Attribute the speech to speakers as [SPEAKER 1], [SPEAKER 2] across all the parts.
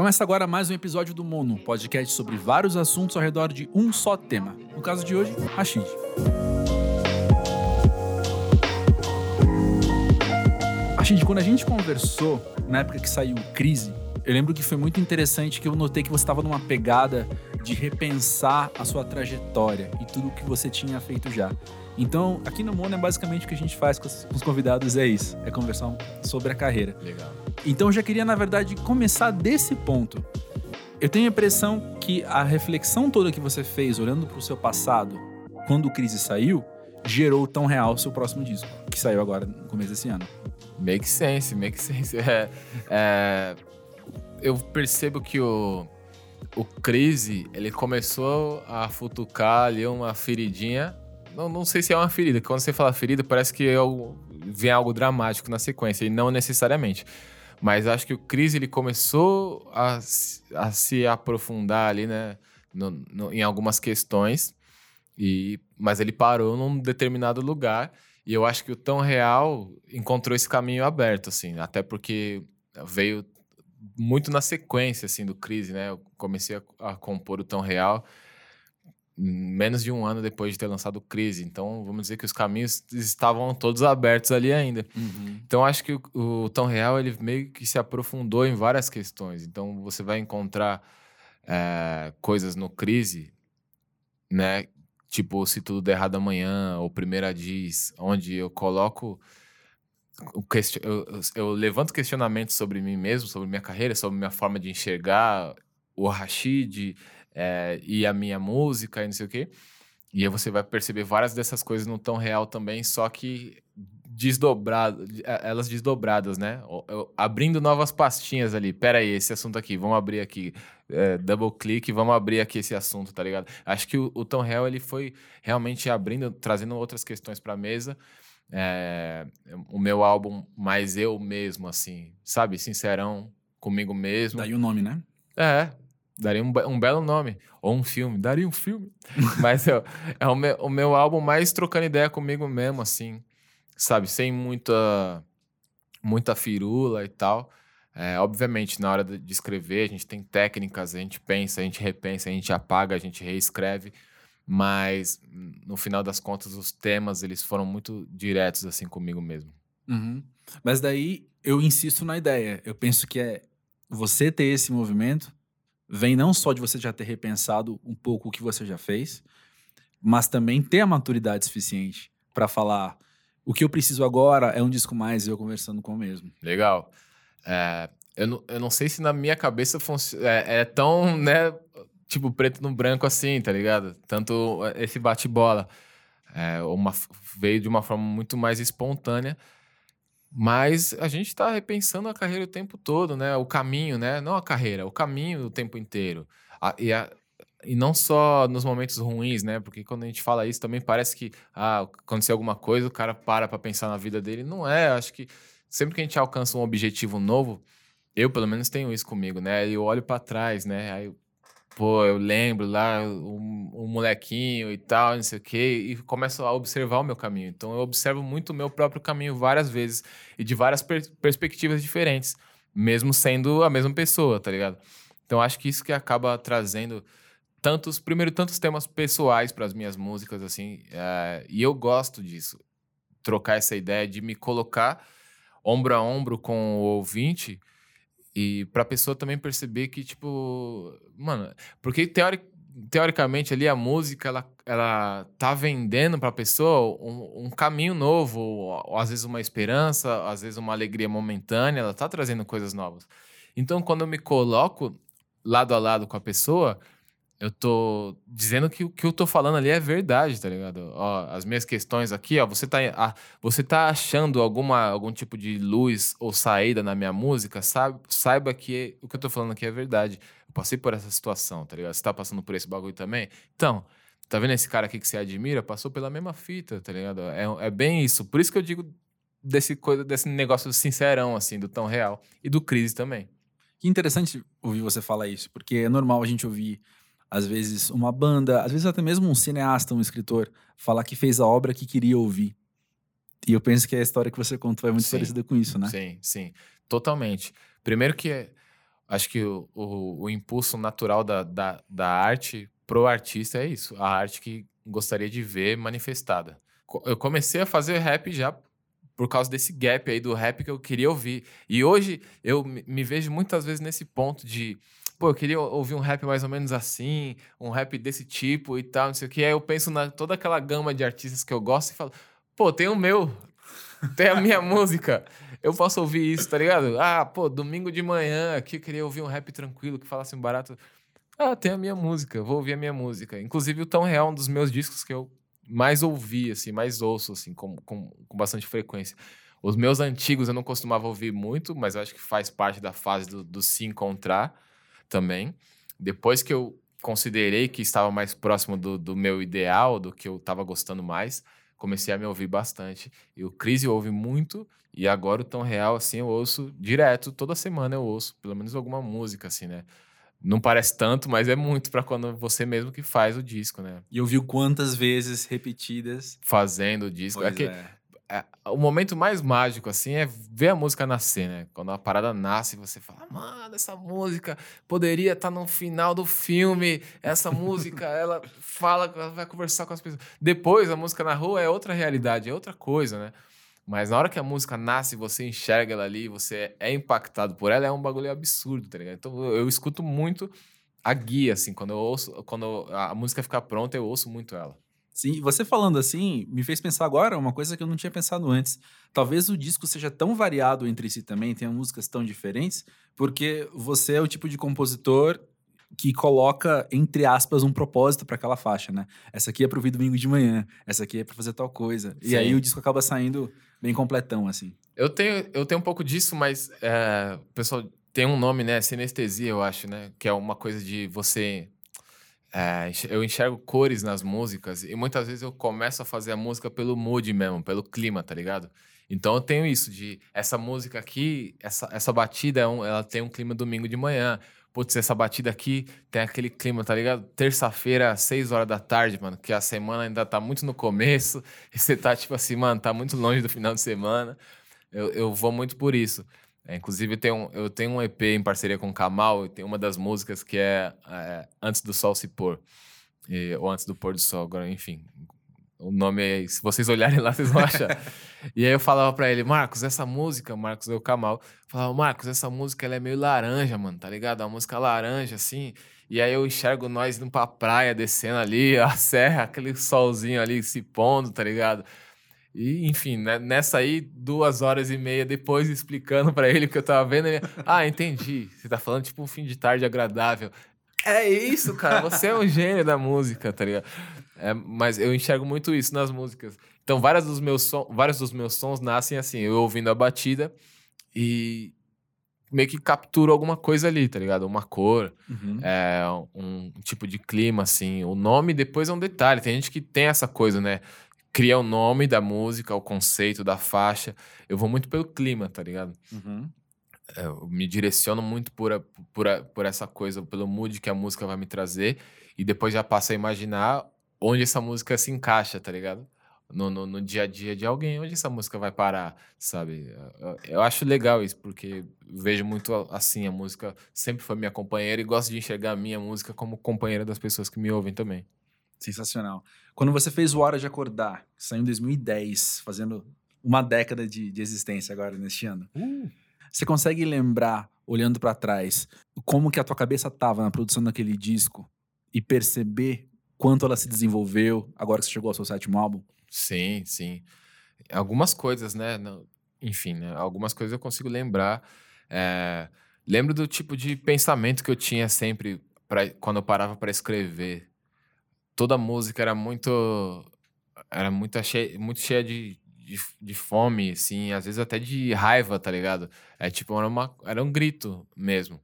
[SPEAKER 1] Começa agora mais um episódio do Mono, podcast sobre vários assuntos ao redor de um só tema. No caso de hoje, Rashid. Rashid, quando a gente conversou, na época que saiu Crise, eu lembro que foi muito interessante que eu notei que você estava numa pegada de repensar a sua trajetória e tudo o que você tinha feito já. Então, aqui no Mono é basicamente o que a gente faz com os convidados é isso, é conversar sobre a carreira.
[SPEAKER 2] Legal.
[SPEAKER 1] Então eu já queria, na verdade, começar desse ponto. Eu tenho a impressão que a reflexão toda que você fez, olhando para o seu passado, quando o Crise saiu, gerou tão real o seu próximo disco, que saiu agora no começo desse ano.
[SPEAKER 2] Make sense, make sense. É, é, eu percebo que o, o Crise, ele começou a futucar ali uma feridinha. Não, não sei se é uma ferida, quando você fala ferida, parece que é algo, vem algo dramático na sequência, e não necessariamente. Mas acho que o Cris ele começou a, a se aprofundar ali, né, no, no, em algumas questões, e, mas ele parou num determinado lugar. E eu acho que o Tão Real encontrou esse caminho aberto, assim, até porque veio muito na sequência, assim, do Crise, né? Eu comecei a, a compor o Tão Real menos de um ano depois de ter lançado Crise. Então, vamos dizer que os caminhos estavam todos abertos ali ainda. Uhum. Então, acho que o, o Tão Real, ele meio que se aprofundou em várias questões. Então, você vai encontrar é, coisas no Crise, né? Tipo, Se Tudo Der Errado Amanhã, ou Primeira Diz, onde eu coloco... Eu, eu, eu levanto questionamentos sobre mim mesmo, sobre minha carreira, sobre minha forma de enxergar o Rashid, é, e a minha música e não sei o quê. E aí você vai perceber várias dessas coisas no tão real também, só que desdobrado, eh, elas desdobradas, né? Abrindo novas pastinhas ali. Pera aí, esse assunto aqui, vamos abrir aqui. É, double click, vamos abrir aqui esse assunto, tá ligado? Acho que o, o Tom Real, ele foi realmente abrindo, trazendo outras questões pra mesa. É, o meu álbum mais eu mesmo, assim, sabe? Sincerão comigo mesmo.
[SPEAKER 1] Daí o nome, né?
[SPEAKER 2] É, Daria um, um, belo nome. Ou um filme. Daria um filme. Mas é, é o, meu, o meu álbum mais trocando ideia comigo mesmo, assim. Sabe? Sem muita, muita firula e tal. É, obviamente, na hora de escrever, a gente tem técnicas, a gente pensa, a gente repensa, a gente apaga, a gente reescreve. Mas, no final das contas, os temas, eles foram muito diretos, assim, comigo mesmo.
[SPEAKER 1] Uhum. Mas daí, eu insisto na ideia. Eu penso que é você ter esse movimento vem não só de você já ter repensado um pouco o que você já fez, mas também ter a maturidade suficiente para falar o que eu preciso agora é um disco mais eu conversando com o mesmo.
[SPEAKER 2] Legal. É, eu, não, eu não sei se na minha cabeça é, é, tão, né, tipo, preto no branco assim, tá ligado? Tanto esse bate-bola. É, uma, veio de uma forma muito mais espontânea. Mas a gente está repensando a carreira o tempo todo, né? O caminho, né? Não a carreira, o caminho o tempo inteiro. A, e, a, e não só nos momentos ruins, né? Porque quando a gente fala isso, também parece que ah, aconteceu alguma coisa, o cara para para pensar na vida dele. Não é, acho que sempre que a gente alcança um objetivo novo, eu pelo menos tenho isso comigo, né? Eu olho para trás, né? Aí pô, eu lembro lá o, o molequinho e tal, não sei o quê, e começo a observar o meu caminho. Então eu observo muito o meu próprio caminho várias vezes e de várias per perspectivas diferentes, mesmo sendo a mesma pessoa, tá ligado? Então acho que isso que acaba trazendo tantos, primeiro, tantos temas pessoais para as minhas músicas, assim, é, e eu gosto disso, trocar essa ideia de me colocar ombro a ombro com o ouvinte e pra pessoa também perceber que, tipo, mano, porque teori, teoricamente ali a música, ela, ela tá vendendo pra pessoa um, um caminho novo, ou, ou, às vezes uma esperança, às vezes uma alegria momentânea, ela tá trazendo coisas novas. Então, quando eu me coloco lado a lado com a pessoa, eu tô dizendo que o que eu tô falando ali é verdade, tá ligado? Ó, as minhas questões aqui, ó, você tá, você tá achando alguma, algum tipo de luz ou saída na minha música, sabe? Saiba que o que eu tô falando aqui é verdade. Eu passei por essa situação, tá ligado? Você tá passando por esse bagulho também? Então, tá vendo esse cara aqui que você admira? Passou pela mesma fita, tá ligado? É, é bem isso. Por isso que eu digo desse, coisa, desse negócio sincerão, assim, do tão real. E do crise também.
[SPEAKER 1] Que interessante ouvir você falar isso, porque é normal a gente ouvir às vezes uma banda, às vezes até mesmo um cineasta, um escritor, falar que fez a obra que queria ouvir. E eu penso que a história que você contou é muito sim, parecida com isso, né?
[SPEAKER 2] Sim, sim. Totalmente. Primeiro que acho que o, o, o impulso natural da, da, da arte pro artista é isso. A arte que gostaria de ver manifestada. Eu comecei a fazer rap já por causa desse gap aí do rap que eu queria ouvir. E hoje eu me vejo muitas vezes nesse ponto de, pô, eu queria ouvir um rap mais ou menos assim, um rap desse tipo e tal, não sei o que. Aí eu penso na toda aquela gama de artistas que eu gosto e falo, pô, tem o meu, tem a minha música. Eu posso ouvir isso, tá ligado? Ah, pô, domingo de manhã aqui eu queria ouvir um rap tranquilo que falasse um barato. Ah, tem a minha música, vou ouvir a minha música. Inclusive o Tão Real, um dos meus discos que eu mais ouvi, assim, mais ouço, assim, com, com, com bastante frequência. Os meus antigos eu não costumava ouvir muito, mas acho que faz parte da fase do, do se encontrar também. Depois que eu considerei que estava mais próximo do, do meu ideal, do que eu estava gostando mais, comecei a me ouvir bastante. E o Cris ouve muito, e agora o Tão Real, assim, eu ouço direto, toda semana eu ouço, pelo menos alguma música, assim, né? Não parece tanto, mas é muito para quando você mesmo que faz o disco, né?
[SPEAKER 1] E ouviu quantas vezes repetidas?
[SPEAKER 2] Fazendo o disco. é que é. É, o momento mais mágico, assim, é ver a música nascer, né? Quando a parada nasce, você fala, mano, essa música poderia estar tá no final do filme. Essa música, ela fala, ela vai conversar com as pessoas. Depois, a música na rua é outra realidade, é outra coisa, né? Mas na hora que a música nasce, você enxerga ela ali, você é impactado por ela, é um bagulho absurdo, tá ligado? Então eu, escuto muito a guia, assim, quando eu ouço, quando a música fica pronta, eu ouço muito ela.
[SPEAKER 1] Sim, você falando assim, me fez pensar agora uma coisa que eu não tinha pensado antes. Talvez o disco seja tão variado entre si também, tenha músicas tão diferentes, porque você é o tipo de compositor que coloca, entre aspas, um propósito para aquela faixa, né? Essa aqui é pro ouvir domingo de manhã, essa aqui é para fazer tal coisa. Sim. E aí o disco acaba saindo bem completão, assim.
[SPEAKER 2] Eu tenho, eu tenho um pouco disso, mas é, o pessoal tem um nome, né? Sinestesia, eu acho, né? Que é uma coisa de você. É, eu enxergo cores nas músicas e muitas vezes eu começo a fazer a música pelo mood mesmo, pelo clima, tá ligado? Então eu tenho isso de essa música aqui, essa, essa batida, é ela tem um clima domingo de manhã putz, essa batida aqui tem aquele clima, tá ligado? Terça-feira, 6 horas da tarde, mano, que a semana ainda tá muito no começo, e você tá tipo assim, mano, tá muito longe do final de semana. Eu, eu vou muito por isso. É, inclusive, eu tenho, eu tenho um EP em parceria com o Kamal, e tem uma das músicas que é, é Antes do Sol Se Pôr, e, ou Antes do Pôr do Sol, agora, enfim, o nome é, se vocês olharem lá, vocês vão achar. e aí eu falava pra ele, Marcos, essa música, Marcos é o Kamal, falava, Marcos, essa música ela é meio laranja, mano, tá ligado? É uma música laranja, assim. E aí eu enxergo nós indo pra praia, descendo ali, a serra, aquele solzinho ali se pondo, tá ligado? E, enfim, né, nessa aí, duas horas e meia depois, explicando para ele o que eu tava vendo, ele, ah, entendi. Você tá falando tipo um fim de tarde agradável. É isso, cara, você é um gênio da música, tá ligado? É, mas eu enxergo muito isso nas músicas. Então, vários dos meus, som, vários dos meus sons nascem assim, eu ouvindo a batida e meio que capturo alguma coisa ali, tá ligado? Uma cor, uhum. é, um tipo de clima, assim. O nome depois é um detalhe. Tem gente que tem essa coisa, né? Cria o nome da música, o conceito da faixa. Eu vou muito pelo clima, tá ligado? Uhum. É, eu me direciono muito por, a, por, a, por essa coisa, pelo mood que a música vai me trazer. E depois já passo a imaginar onde essa música se encaixa, tá ligado? No, no, no, dia a dia de alguém, onde essa música vai parar, sabe? Eu, eu, acho legal isso, porque vejo muito assim, a música sempre foi minha companheira e gosto de enxergar a minha música como companheira das pessoas que me ouvem também.
[SPEAKER 1] Sensacional. Quando você fez o Hora de Acordar, saiu em 2010, fazendo uma década de, de existência agora neste ano. Uh. Você consegue lembrar, olhando para trás, como que a tua cabeça tava na produção daquele disco e perceber quanto ela se desenvolveu agora que você chegou ao seu sétimo álbum?
[SPEAKER 2] Sim, sim. Algumas coisas, né? Enfim, né? algumas coisas eu consigo lembrar. É... Lembro do tipo de pensamento que eu tinha sempre pra... quando eu parava para escrever. Toda música era muito era muito cheia, muito cheia de, de, de, fome, assim, às vezes até de raiva, tá ligado? É tipo, era, uma, era um grito mesmo.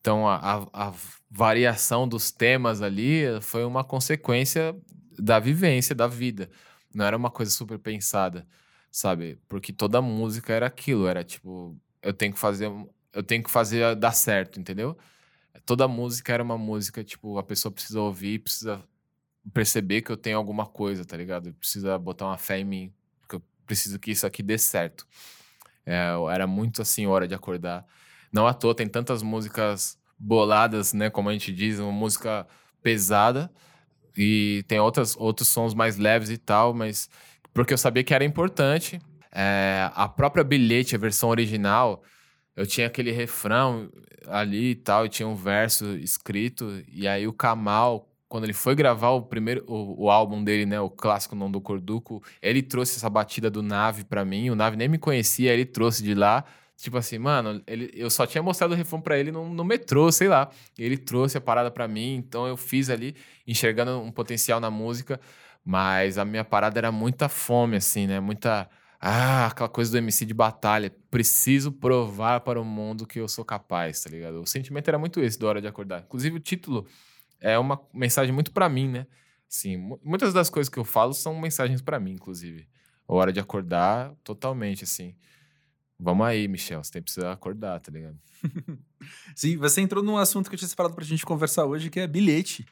[SPEAKER 2] Então, a, a, a, variação dos temas ali foi uma consequência da vivência, da vida. Não era uma coisa super pensada, sabe? Porque toda música era aquilo, era tipo, eu tenho que fazer, eu tenho que fazer dar certo, entendeu? Toda música era uma música, tipo, a pessoa precisa ouvir, precisa perceber que eu tenho alguma coisa, tá ligado? Precisa botar uma fé em mim, porque eu preciso que isso aqui dê certo. É, era muito assim, hora de acordar. Não à toa tem tantas músicas boladas, né? Como a gente diz, uma música pesada. E tem outras, outros sons mais leves e tal, mas porque eu sabia que era importante. É, a própria bilhete, a versão original, eu tinha aquele refrão ali e tal, e tinha um verso escrito, e aí o Kamal, quando ele foi gravar o primeiro o, o álbum dele, né, o clássico Não do Corduco, ele trouxe essa batida do Nave para mim, o Nave nem me conhecia, ele trouxe de lá, tipo assim, mano, ele, eu só tinha mostrado o refrão para ele no, no, metrô, sei lá, ele trouxe a parada para mim, então eu fiz ali, enxergando um potencial na música, mas a minha parada era muita fome, assim, né, muita ah, aquela coisa do MC de batalha. Preciso provar para o mundo que eu sou capaz, tá ligado? O sentimento era muito esse do Hora de Acordar. Inclusive, o título é uma mensagem muito para mim, né? Sim, muitas das coisas que eu falo são mensagens para mim, inclusive. A hora de acordar, totalmente, assim. Vamos aí, Michel, você tem que acordar, tá ligado?
[SPEAKER 1] Sim, você entrou num assunto que eu tinha separado pra gente conversar hoje, que é bilhete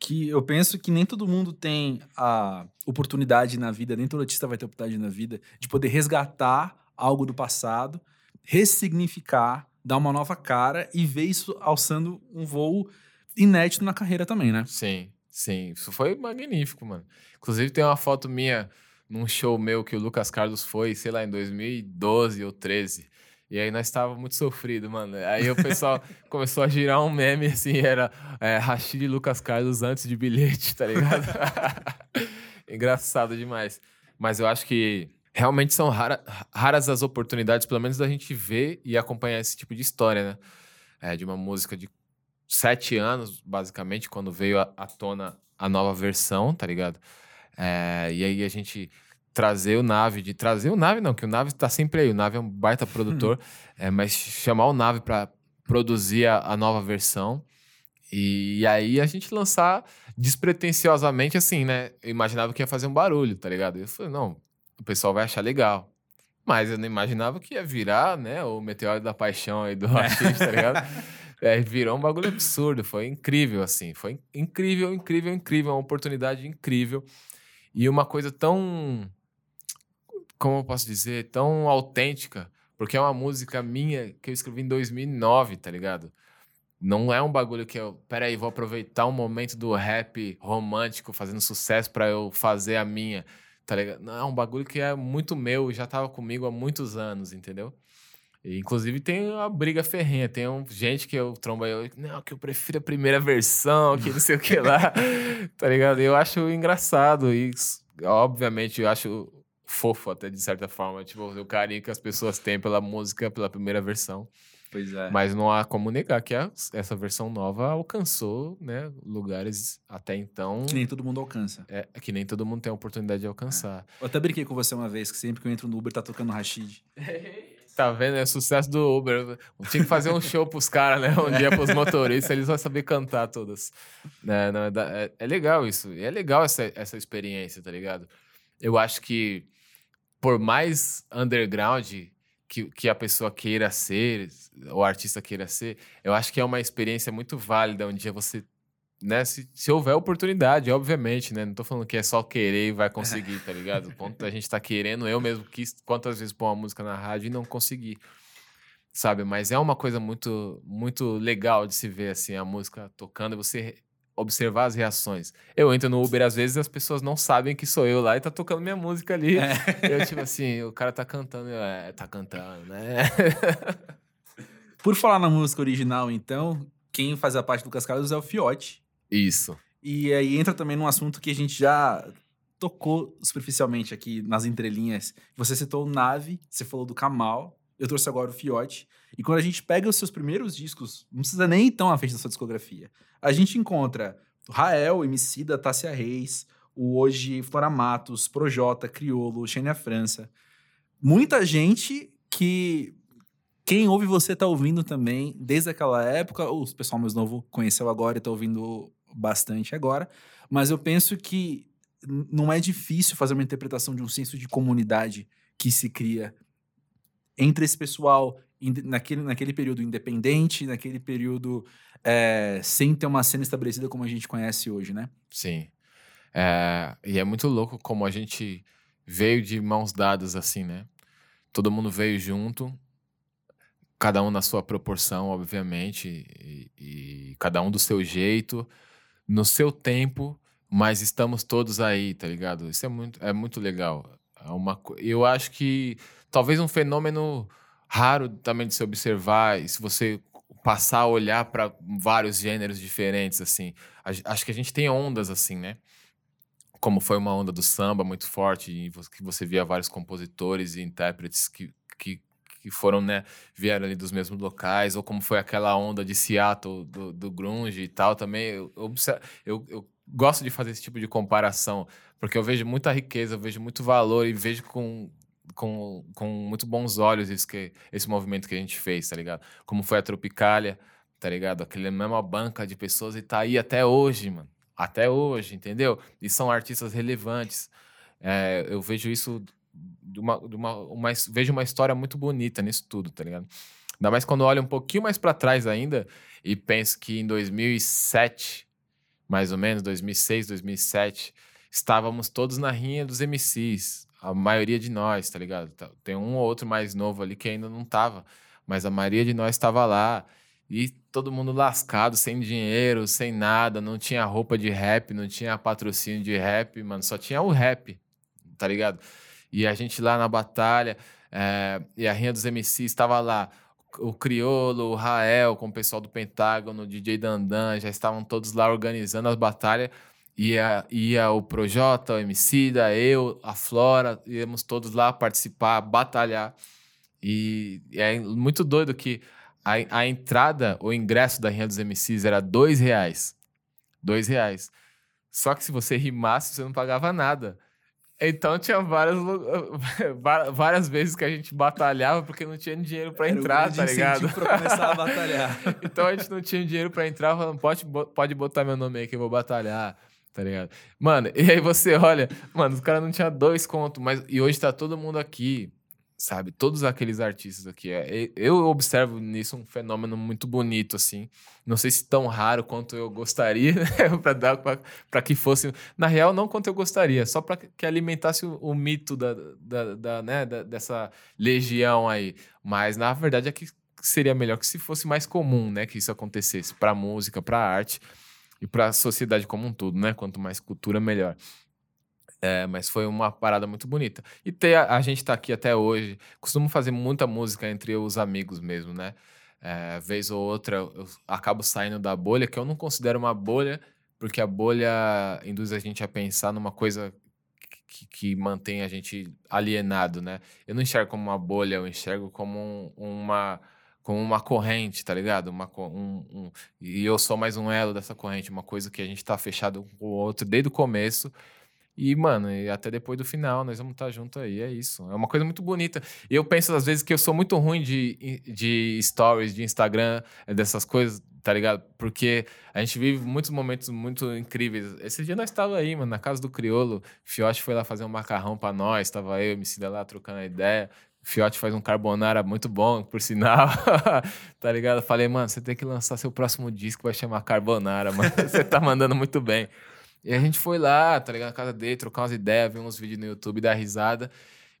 [SPEAKER 1] que eu penso que nem todo mundo tem a oportunidade na vida, nem todo artista vai ter oportunidade na vida de poder resgatar algo do passado, ressignificar, dar uma nova cara e ver isso alçando um voo inédito na carreira também, né?
[SPEAKER 2] Sim, sim. Isso foi magnífico, mano. Inclusive tem uma foto minha num show meu que o Lucas Carlos foi, sei lá, em 2012 ou 13. E aí nós estávamos muito sofridos, mano. Aí o pessoal começou a girar um meme assim, era é, Rashid e Lucas Carlos antes de bilhete, tá ligado? Engraçado demais. Mas eu acho que realmente são rara, raras as oportunidades, pelo menos da gente ver e acompanhar esse tipo de história, né? É, de uma música de sete anos, basicamente, quando veio à tona a nova versão, tá ligado? É, e aí a gente trazer o Nave, de trazer o Nave não, que o Nave tá sempre aí, o Nave é um baita produtor, é, mas chamar o Nave para produzir a, a, nova versão e, e, aí a gente lançar despretensiosamente assim, né? Eu imaginava que ia fazer um barulho, tá ligado? Eu falei, não, o pessoal vai achar legal. Mas eu não imaginava que ia virar, né, o Meteoro da Paixão aí do Rachid, tá ligado? É, virou um bagulho absurdo, foi incrível, assim, foi incrível, incrível, incrível, uma oportunidade incrível. E uma coisa tão como eu posso dizer, tão autêntica, porque é uma música minha que eu escrevi em 2009, tá ligado? Não é um bagulho que eu, peraí, vou aproveitar um momento do rap romântico fazendo sucesso para eu fazer a minha, tá ligado? Não, é um bagulho que é muito meu e já tava comigo há muitos anos, entendeu? E, inclusive tem uma briga ferrenha, tem um, gente que eu trombo eu, não, que eu prefiro a primeira versão, que não sei o que lá, tá ligado? Eu acho engraçado e, obviamente, eu acho fofo até de certa forma, tipo, o carinho que as pessoas têm pela música, pela primeira versão.
[SPEAKER 1] Pois é.
[SPEAKER 2] Mas não há como negar que a, essa versão nova alcançou, né, lugares até então...
[SPEAKER 1] Que nem todo mundo alcança.
[SPEAKER 2] É, que nem todo mundo tem a oportunidade de alcançar. É.
[SPEAKER 1] Eu até brinquei com você uma vez, que sempre que eu entro no Uber tá tocando Rashid.
[SPEAKER 2] Tá vendo? É sucesso do Uber. Tinha que fazer um show pros caras, né? Um dia pros motoristas, eles vão saber cantar todas. É, não, é, é, legal isso. É legal essa, essa experiência, tá ligado? Eu acho que por mais underground que, que a pessoa queira ser, o artista queira ser, eu acho que é uma experiência muito válida um dia você. Né, se, se houver oportunidade, obviamente, né? Não tô falando que é só querer e vai conseguir, tá ligado? O ponto da gente tá querendo, eu mesmo quis quantas vezes pôr uma música na rádio e não consegui. Sabe? Mas é uma coisa muito muito legal de se ver assim a música tocando, você observar as reações. Eu entro no Uber às vezes as pessoas não sabem que sou eu lá e tá tocando minha música ali. É. Eu, tipo assim, o cara tá cantando, eu, é, tá cantando, né?
[SPEAKER 1] Por falar na música original, então, quem faz a parte do Cascados é o Fiote.
[SPEAKER 2] Isso.
[SPEAKER 1] E aí entra também num assunto que a gente já tocou superficialmente aqui nas entrelinhas. Você citou o Nave, você falou do Kamal, eu trouxe agora o Fiote. E quando a gente pega os seus primeiros discos, não precisa nem ir tão à frente da sua discografia. A gente encontra Rael, Emicida, Tássia Reis, o hoje Flora Matos, Projota, Criolo, Xênia França. Muita gente que quem ouve você tá ouvindo também desde aquela época, o pessoal mais novo conheceu agora e tá ouvindo bastante agora, mas eu penso que não é difícil fazer uma interpretação de um senso de comunidade que se cria entre esse pessoal naquele, naquele período independente, naquele período é, sem ter uma cena estabelecida como a gente conhece hoje, né?
[SPEAKER 2] Sim. É, e é muito louco como a gente veio de mãos dadas assim, né? Todo mundo veio junto. Cada um na sua proporção, obviamente, e, e cada um do seu jeito, no seu tempo, mas estamos todos aí, tá ligado? Isso é muito, é muito legal. É uma, eu acho que talvez um fenômeno raro também de se observar, e se você passar a olhar para vários gêneros diferentes, assim. Acho que a gente tem ondas, assim, né? Como foi uma onda do samba muito forte, que você via vários compositores e intérpretes que, que, que foram, né, vieram ali dos mesmos locais, ou como foi aquela onda de Seattle, do, do grunge e tal, também. Eu, eu, eu gosto de fazer esse tipo de comparação, porque eu vejo muita riqueza, eu vejo muito valor e vejo com, com, com muito bons olhos isso que, esse movimento que a gente fez, tá ligado? Como foi a Tropicália, tá ligado? Aquela mesma banca de pessoas e tá aí até hoje, mano. Até hoje, entendeu? E são artistas relevantes. É, eu vejo isso de uma, de uma, uma, vejo uma história muito bonita nisso tudo, tá ligado? Ainda mais quando olho um pouquinho mais para trás ainda e penso que em 2007, mais ou menos, 2006, 2007, estávamos todos na rinha dos MCs, a maioria de nós, tá ligado? Tá, tem um ou outro mais novo ali que ainda não tava, mas a maioria de nós estava lá e todo mundo lascado, sem dinheiro, sem nada, não tinha roupa de rap, não tinha patrocínio de rap, mano, só tinha o rap, tá ligado? E a gente lá na batalha, é, e a Rinha dos MCs estava lá, o Criolo, o Rael, com o pessoal do Pentágono, o DJ Dandan, já estavam todos lá organizando as batalhas ia, ia o Projota, o Emicida, eu, a Flora, íamos todos lá participar, batalhar. E é muito doido que a, a entrada, o ingresso da Rinha dos MCs era dois reais. Dois reais. Só que se você rimasse, você não pagava nada. Então tinha várias, várias vezes que a gente batalhava porque não tinha dinheiro para entrar, tá ligado?
[SPEAKER 1] Pra começar a batalhar.
[SPEAKER 2] então a gente não tinha dinheiro para entrar, falando, pode, pode botar meu nome aí que eu vou batalhar tá ligado? Mano, e aí você olha, mano, os caras não tinham dois contos, mas e hoje tá todo mundo aqui, sabe? Todos aqueles artistas aqui. É, eu observo nisso um fenômeno muito bonito, assim. Não sei se tão raro quanto eu gostaria, né? para dar para que fosse. Na real, não quanto eu gostaria, só para que alimentasse o, o mito da, da, da, né? Da, dessa legião aí. Mas na verdade é que seria melhor que se fosse mais comum, né? Que isso acontecesse para música, para arte e para a sociedade como um todo, né? Quanto mais cultura, melhor. É, mas foi uma parada muito bonita. E ter, a, gente está aqui até hoje. Costumo fazer muita música entre os amigos mesmo, né? É, vez ou outra eu acabo saindo da bolha, que eu não considero uma bolha, porque a bolha induz a gente a pensar numa coisa que, que mantém a gente alienado, né? Eu não enxergo como uma bolha, eu enxergo como um, uma como uma corrente, tá ligado? Uma, um, um, e eu sou mais um elo dessa corrente, uma coisa que a gente tá fechado com o outro desde o começo. E, mano, e até depois do final, nós vamos estar tá junto aí, é isso. É uma coisa muito bonita. Eu penso, às vezes, que eu sou muito ruim de, de stories, de Instagram, dessas coisas, tá ligado? Porque a gente vive muitos momentos muito incríveis. Esse dia nós estávamos aí, mano, na casa do Criolo. Fiote foi lá fazer um macarrão para nós, tava eu Emicida lá trocando a ideia. Fiote faz um carbonara muito bom, por sinal. tá ligado? Falei, mano, você tem que lançar seu próximo disco, vai chamar Carbonara, mano. você tá mandando muito bem. E a gente foi lá, tá ligado? Na casa dele, trocar umas ideias, ver uns vídeos no YouTube, dar risada.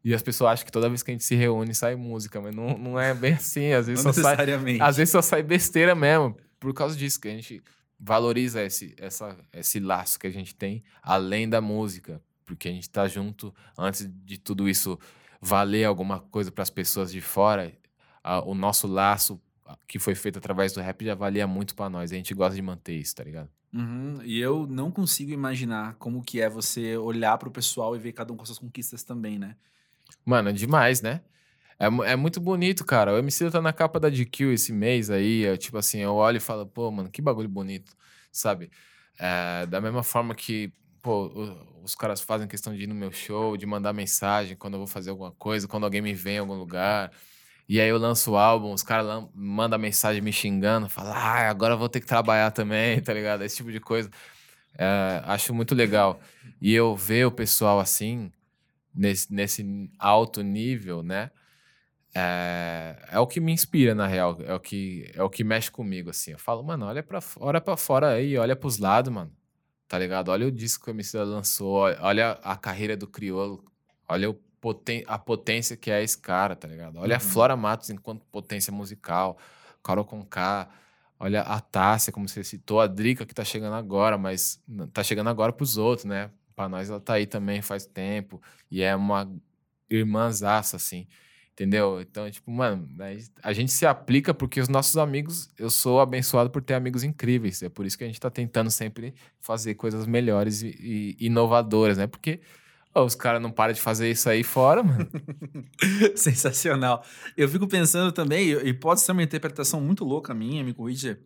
[SPEAKER 2] E as pessoas acham que toda vez que a gente se reúne sai música, mas não, não é bem assim. Às vezes,
[SPEAKER 1] não
[SPEAKER 2] só sai, às vezes só sai besteira mesmo. Por causa disso, que a gente valoriza esse, essa, esse laço que a gente tem além da música. Porque a gente tá junto antes de tudo isso valer alguma coisa para as pessoas de fora, a, o nosso laço que foi feito através do rap já valia muito para nós. A gente gosta de manter isso, tá ligado?
[SPEAKER 1] Uhum. E eu não consigo imaginar como que é você olhar pro pessoal e ver cada um com suas conquistas também, né?
[SPEAKER 2] Mano, é demais, né? É, é muito bonito, cara. O MC tá na capa da GQ esse mês aí. Eu, tipo assim, eu olho e falo, pô, mano, que bagulho bonito, sabe? É, da mesma forma que pô, os caras fazem questão de ir no meu show, de mandar mensagem quando eu vou fazer alguma coisa, quando alguém me vê em algum lugar. E aí eu lanço o álbum, os caras mandam mensagem me xingando, falam, ah, agora vou ter que trabalhar também, tá ligado? Esse tipo de coisa. É, acho muito legal. E eu ver o pessoal assim, nesse, nesse alto nível, né? É, é, o que me inspira, na real. É o que, é o que mexe comigo, assim. Eu falo, mano, olha pra, olha pra fora aí, olha pros lados, mano tá ligado? Olha o disco que o MC lançou, olha a carreira do Criolo, olha o poten a potência que é esse cara, tá ligado? Olha
[SPEAKER 1] Uhum.
[SPEAKER 2] a Flora Matos enquanto potência musical, Carol Conká, olha a Tássia, como você citou, a Drica que tá chegando agora, mas tá chegando agora pros outros, né? Pra nós ela tá aí também faz tempo e é uma irmãzaça, assim. Entendeu? Então, tipo, mano, a gente se aplica porque os nossos amigos, eu sou abençoado por ter amigos incríveis. É por isso que a gente tá tentando sempre fazer coisas melhores e, e inovadoras, né? Porque os caras não param de fazer isso aí fora, mano.
[SPEAKER 1] Sensacional. Eu fico pensando também, e pode ser uma interpretação muito louca minha, me corrija,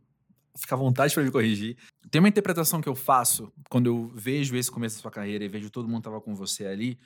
[SPEAKER 1] fica à vontade para me corrigir. Tem uma interpretação que eu faço quando eu vejo esse começo da sua carreira e vejo todo mundo tava com você ali,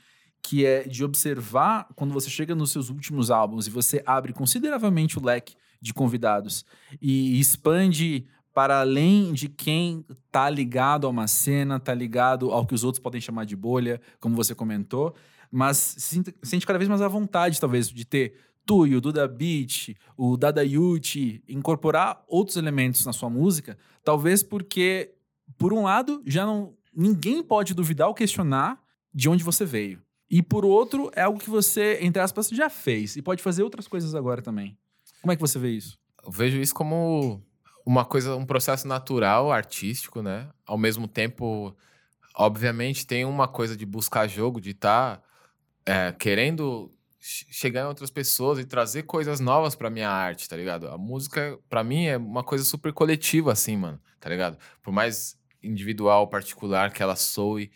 [SPEAKER 1] que é de observar quando você chega nos seus últimos álbuns e você abre consideravelmente o leque de convidados e expande para além de quem tá ligado a uma cena, tá ligado ao que os outros podem chamar de bolha, como você comentou, mas sente cada vez mais à vontade, talvez, de ter tu e o Duda Beat, o Dada Yuti, incorporar outros elementos na sua música, talvez porque, por um lado, já não ninguém pode duvidar ou questionar de onde você veio. E por outro, é algo que você, entre aspas, já fez e pode fazer outras coisas agora também. Como é que você vê isso?
[SPEAKER 2] Eu vejo isso como uma coisa, um processo natural, artístico, né? Ao mesmo tempo, obviamente, tem uma coisa de buscar jogo, de estar querendo che- chegar em outras pessoas e trazer coisas novas pra minha arte, tá ligado? A música, pra mim, é uma coisa super coletiva, assim, mano, tá ligado? Por mais individual, particular que ela soe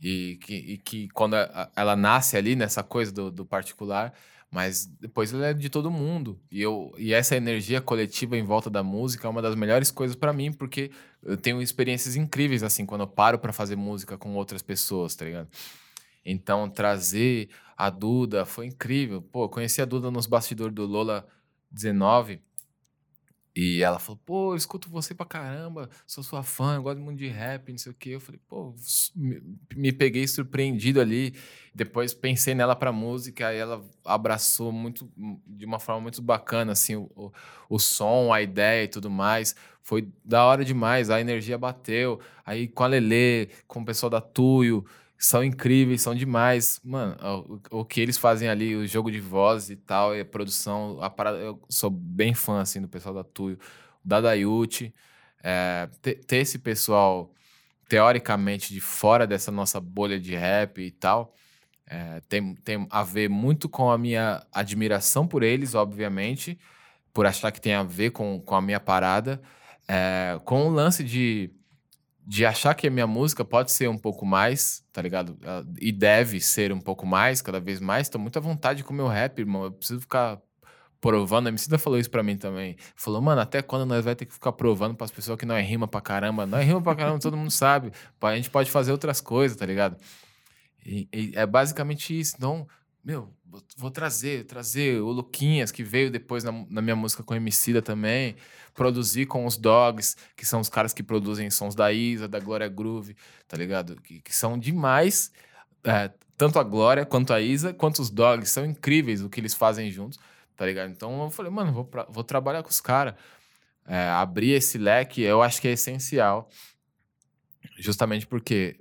[SPEAKER 2] e que, e que quando ela nasce ali nessa coisa do, do particular, mas depois ela é de todo mundo. E, eu, e essa energia coletiva em volta da música é uma das melhores coisas pra mim, porque eu tenho experiências incríveis, assim, quando eu paro pra fazer música com outras pessoas, tá ligado? Então, trazer a Duda foi incrível. Pô, conheci a Duda nos bastidores do Lola 19 e ela falou: pô, eu escuto você pra caramba, sou sua fã, eu gosto muito de rap, não sei o quê. Eu falei: pô, me, me peguei surpreendido ali. Depois pensei nela pra música, aí ela abraçou muito, de uma forma muito bacana, assim, o, o, o som, a ideia e tudo mais. Foi da hora demais, a energia bateu. Aí com a Lelê, com o pessoal da Tuyo, são incríveis, são demais. Mano, o, o que eles fazem ali, o jogo de voz e tal, e a produção, a parada, eu sou bem fã, assim, do pessoal da Tuyo. O Dadayuti, é, ter, ter esse pessoal, teoricamente, de fora dessa nossa bolha de rap e tal, é, tem, tem a ver muito com a minha admiração por eles, obviamente, por achar que tem a ver com, com a minha parada, é, com o lance de, de achar que a minha música pode ser um pouco mais, tá ligado? Ela- E deve ser um pouco mais, cada vez mais. Tô muito à vontade com o meu rap, irmão. Eu preciso ficar provando. A Emicida falou isso pra mim também. Falou, mano, até quando nós vai ter que ficar provando pras pessoas que nós rima pra caramba? Nós rima pra caramba, todo mundo sabe. A gente pode fazer outras coisas, tá ligado? E, e é basicamente isso. Então, meu, vou, trazer, trazer o Luquinhas, que veio depois na, na minha música com Emicida também. Produzir com os Dogs, que são os caras que produzem sons da Isa, da Glória Groove, tá ligado? Que, que são demais. É, tanto a Glória, quanto a Isa, quanto os Dogs. São incríveis o que eles fazem juntos, tá ligado? Então eu falei, mano, vou, pra- vou trabalhar com os caras. É, abrir esse leque, eu acho que é essencial. Justamente porque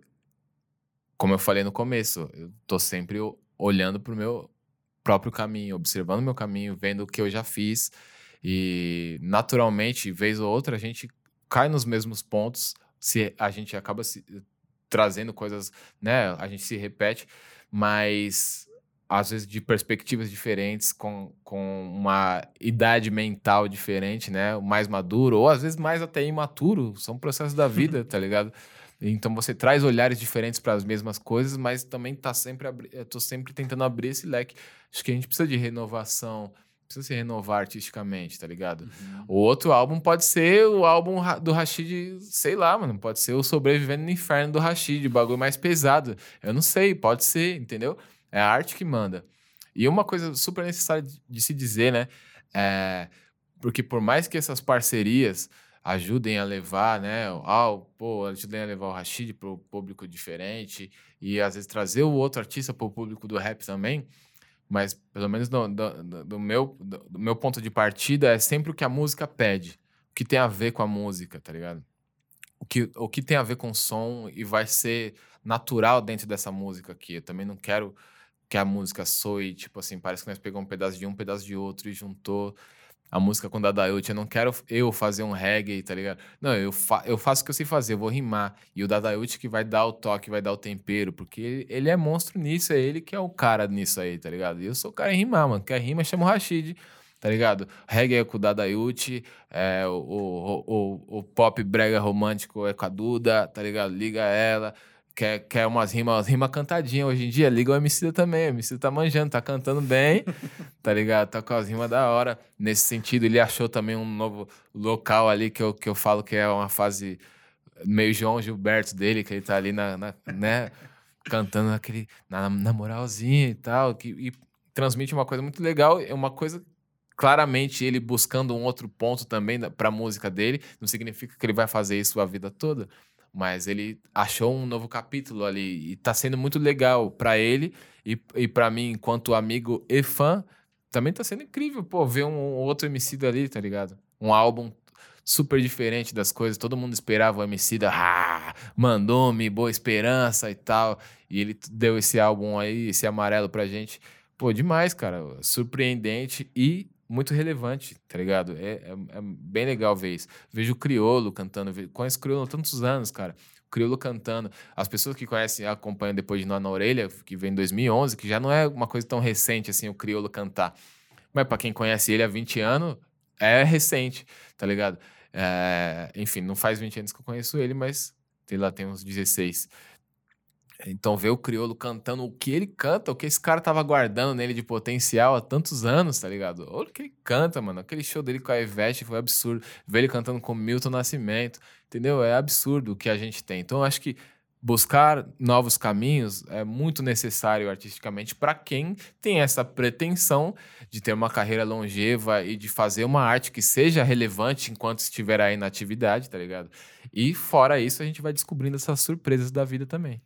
[SPEAKER 2] como eu falei no começo, eu tô sempre olhando pro meu próprio caminho, observando meu caminho, vendo o que eu já fiz e naturalmente, vez ou outra, a gente cai nos mesmos pontos, se a gente acaba se trazendo coisas, né, a gente se repete, mas às vezes de perspectivas diferentes, com, com uma idade mental diferente, né, mais maduro, ou às vezes mais até imaturo, são processos da vida, tá ligado? Então você traz olhares diferentes para as mesmas coisas, mas também tá sempre abri- eu tô sempre tentando abrir esse leque. Acho que a gente precisa de renovação, precisa se renovar artisticamente, tá ligado? O outro álbum pode ser o álbum do Rashid, sei lá, mano, pode ser o Sobrevivendo no Inferno do Rashid, o bagulho mais pesado. Eu não sei, pode ser, entendeu? É a arte que manda. E uma coisa super necessária de, de se dizer, né? É, porque por mais que essas parcerias ajudem a levar, né? Ao, pô, ajudem a levar o Rashid para o público diferente e às vezes trazer o outro artista para o público do rap também. Mas pelo menos do, do- do- meu, do, do meu ponto de partida é sempre o que a música pede, o que tem a ver com a música, tá ligado? O que, o que tem a ver com o som e vai ser natural dentro dessa música aqui. Eu também não quero que a música soe, tipo assim, parece que nós pegamos um pedaço de um, um pedaço de outro e juntou a música com Dadaiute. Eu não quero eu fazer um reggae, tá ligado? Não, eu, fa eu faço o que eu sei fazer, eu vou rimar. E o Dadaiute que vai dar o toque, vai dar o tempero, porque ele, é monstro nisso, é ele que é o cara nisso aí, tá ligado? E eu sou o cara em rimar, mano. Quer rima, chama o Rashid, tá ligado? Reggae é com o Dadaiute, é, o, o, o, o pop brega romântico é com a Duda, tá ligado? Liga ela quer, quer umas rimas, rima cantadinha hoje em dia, liga o MC também. O MC tá manjando, tá cantando bem, tá ligado? Tá com as rimas da hora. Nesse sentido, ele achou também um novo local ali que eu, que eu falo que é uma fase meio João Gilberto dele, que ele tá ali na, na né, cantando aquele, na, na moralzinha e tal, que, e transmite uma coisa muito legal, é uma coisa claramente ele buscando um outro ponto também para a música dele, não significa que ele vai fazer isso a vida toda, mas ele achou um novo capítulo ali e tá sendo muito legal para ele e, e para mim, enquanto amigo e fã, também tá sendo incrível, pô, ver um, outro MC ali, tá ligado? Um álbum super diferente das coisas, todo mundo esperava o MC da ah, mandou-me, boa esperança e tal, e ele deu esse álbum aí, esse amarelo pra gente. Pô, demais, cara, surpreendente e muito relevante, tá ligado? É, é, é, bem legal ver isso. Vejo o Criolo cantando, conheço o Criolo há tantos anos, cara. O Criolo cantando. As pessoas que conhecem, acompanham depois de Nó na Orelha, que vem em 2011, que já não é uma coisa tão recente assim, o Criolo cantar. Mas para quem conhece ele há 20 anos, é recente, tá ligado? É, enfim, não faz 20 anos que eu conheço ele, mas sei lá, tem uns 16. Então, ver o Criolo cantando o que ele canta, o que esse cara tava guardando nele de potencial há tantos anos, tá ligado? Olha o que ele canta, mano. Aquele show dele com a Ivete foi absurdo. Ver ele cantando com Milton Nascimento, entendeu? É absurdo o que a gente tem. Então, eu acho que buscar novos caminhos é muito necessário artisticamente para quem tem essa pretensão de ter uma carreira longeva e de fazer uma arte que seja relevante enquanto estiver aí na atividade, tá ligado? E fora isso, a gente vai descobrindo essas surpresas da vida também.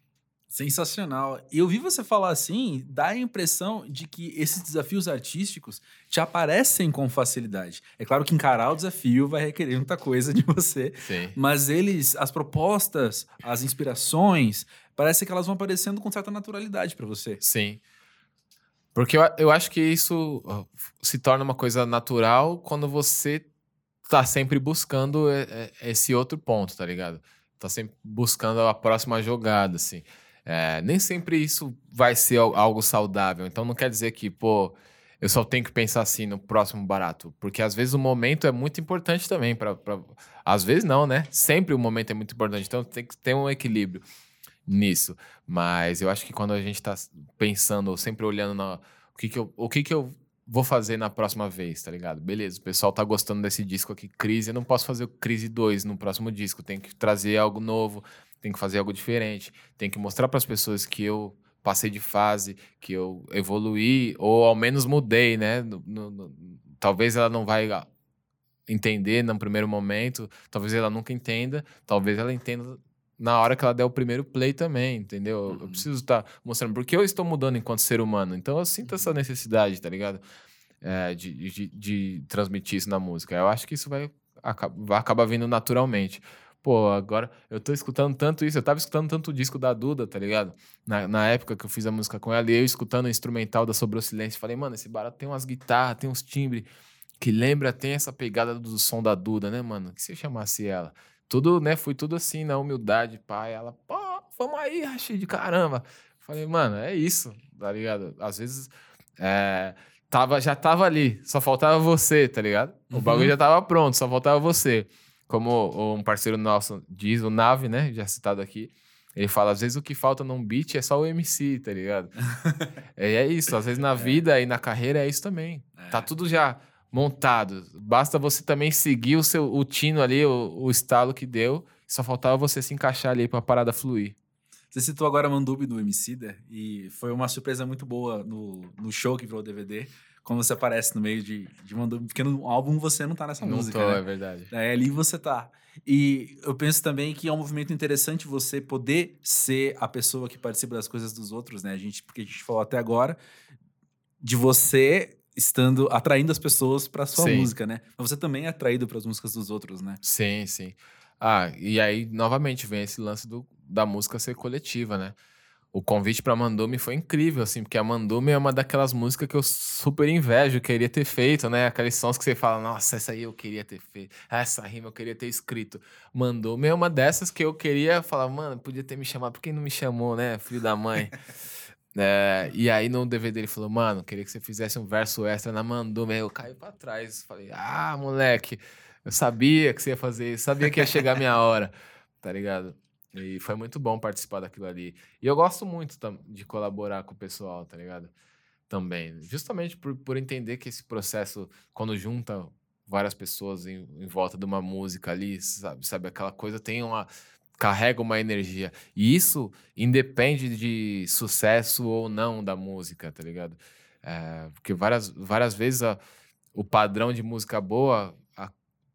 [SPEAKER 1] Sensacional. E eu vi você falar assim, dá a impressão de que esses desafios artísticos te aparecem com facilidade. É claro que encarar o desafio vai requerer muita coisa de você,
[SPEAKER 2] Sim.
[SPEAKER 1] mas eles, as propostas, as inspirações, parece que elas vão aparecendo com certa naturalidade para você.
[SPEAKER 2] Sim. Porque eu, eu acho que isso se torna uma coisa natural quando você tá sempre buscando esse outro ponto, tá ligado? Tá sempre buscando a próxima jogada, assim. É, nem sempre isso vai ser algo saudável. Então não quer dizer que, pô, eu só tenho que pensar assim no próximo barato. Porque às vezes o momento é muito importante também. Pra, pra... Às vezes não, né? Sempre o momento é muito importante. Então tem que ter um equilíbrio nisso. Mas eu acho que quando a gente está pensando, sempre olhando na, o, que, que, eu, o que, que eu vou fazer na próxima vez, tá ligado? Beleza, o pessoal tá gostando desse disco aqui, Crise. Eu não posso fazer o Crise 2 no próximo disco. Tem que trazer algo novo tem que fazer algo diferente, tem que mostrar para as pessoas que eu passei de fase, que eu evoluí, ou ao menos mudei, né? No, no, no, talvez ela não vai entender no primeiro momento, talvez ela nunca entenda, talvez ela entenda na hora que ela der o primeiro play também, entendeu? Uhum. Eu preciso estar tá mostrando, porque eu estou mudando enquanto ser humano, então eu sinto essa uhum. necessidade, tá ligado? É, de, de, de, transmitir isso na música. Eu acho que isso vai, vai acabar vindo naturalmente. Pô, agora eu tô escutando tanto isso. Eu tava escutando tanto o disco da Duda, tá ligado? Na, na época que eu fiz a música com ela, e eu escutando o instrumental da Sobrou Silêncio, falei, mano, esse barato tem umas guitarras, tem uns timbres que lembra, tem essa pegada do som da Duda, né, mano? Que se eu chamasse ela? Tudo, né? Foi tudo assim, na humildade, pai. Ela, pô, vamos aí, Rashid, caramba. Falei, mano, é isso, tá ligado? Às vezes. É, tava, já tava ali, só faltava você, tá ligado? O uhum. bagulho já tava pronto, só faltava você como um parceiro nosso diz, o Nave, né? Já citado aqui. Ele fala, às vezes o que falta num beat é só o MC, tá ligado? é, é, isso, às vezes na é. vida e na carreira é isso também. É. Tá tudo já montado. Basta você também seguir o seu o tino ali, o, o estalo que deu. Só faltava você se encaixar ali pra parada fluir.
[SPEAKER 1] Você citou agora Mandube do Emicida e foi uma surpresa muito boa no, no show que virou DVD quando você aparece no meio de, de uma porque no álbum você não tá nessa
[SPEAKER 2] não
[SPEAKER 1] música.
[SPEAKER 2] Tô,
[SPEAKER 1] né?
[SPEAKER 2] é verdade.
[SPEAKER 1] É, ali você tá. E eu penso também que é um movimento interessante você poder ser a pessoa que participa das coisas dos outros, né? A gente, porque a gente falou até agora de você estando atraindo as pessoas para sua sim. música, né? Mas você também é atraído para as músicas dos outros, né?
[SPEAKER 2] Sim, sim. Ah, e aí novamente vem esse lance do, da música ser coletiva, né? O convite pra Mandume foi incrível, assim, porque a Mandume é uma daquelas músicas que eu super invejo, queria ter feito, né? Aqueles sons que você fala, nossa, essa aí eu queria ter feito, essa rima eu queria ter escrito. Mandume é uma dessas que eu queria falar, mano, podia ter me chamado, por que não me chamou, né? Filho da mãe. É, e aí no DVD ele falou, mano, queria que você fizesse um verso extra na Mandume. Aí eu caí pra trás. Falei, ah, moleque, eu sabia que você ia fazer isso, sabia que ia chegar a minha hora, tá ligado? E foi muito bom participar daquilo ali. E eu gosto muito de colaborar com o pessoal, tá ligado? Também. Justamente por, por entender que esse processo, quando junta várias pessoas em, em volta de uma música ali, sabe, sabe? Aquela coisa tem uma carrega uma energia. E isso independe de sucesso ou não da música, tá ligado? É, porque várias, várias vezes a, o padrão de música boa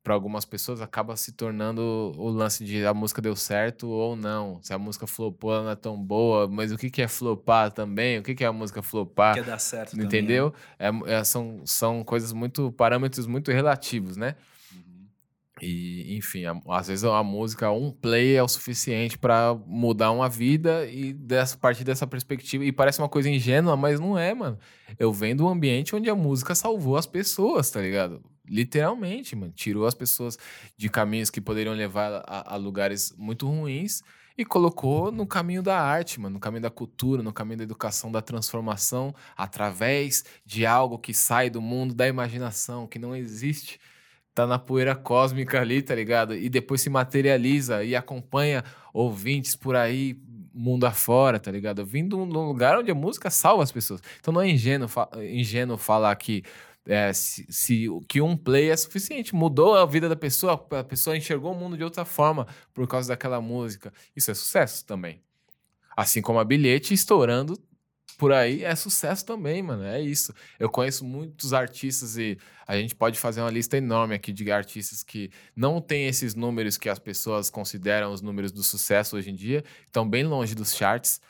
[SPEAKER 2] para algumas pessoas acaba se tornando o lance de a música deu certo ou não. Se a música flopou, ela não é tão boa, mas o que, que é flopar também? O que, que é a música flopar?
[SPEAKER 1] Que é dar certo
[SPEAKER 2] Entendeu? Também, né? é, é, são, são coisas muito, parâmetros muito relativos, né? E, enfim, a, às vezes a música, um play é o suficiente para mudar uma vida e dessa partir dessa perspectiva. E parece uma coisa ingênua, mas não é, mano. Eu venho do ambiente onde a música salvou as pessoas, tá ligado? Literalmente, mano. Tirou as pessoas de caminhos que poderiam levar a, a lugares muito ruins e colocou no caminho da arte, mano, no caminho da cultura, no caminho da educação, da transformação, através de algo que sai do mundo da imaginação, que não existe tá na poeira cósmica ali, tá ligado? E depois se materializa e acompanha ouvintes por aí, mundo afora, tá ligado? Vindo num lugar onde a música salva as pessoas. Então não é ingênuo, ingênuo falar que é, se, se que um play é suficiente. Mudou a vida da pessoa, a pessoa enxergou o mundo de outra forma por causa daquela música. Isso é sucesso também. Assim como a bilhete estourando por aí é sucesso também, mano. É isso. Eu conheço muitos artistas e a gente pode fazer uma lista enorme aqui de artistas que não tem esses números que as pessoas consideram os números do sucesso hoje em dia, estão bem longe dos charts,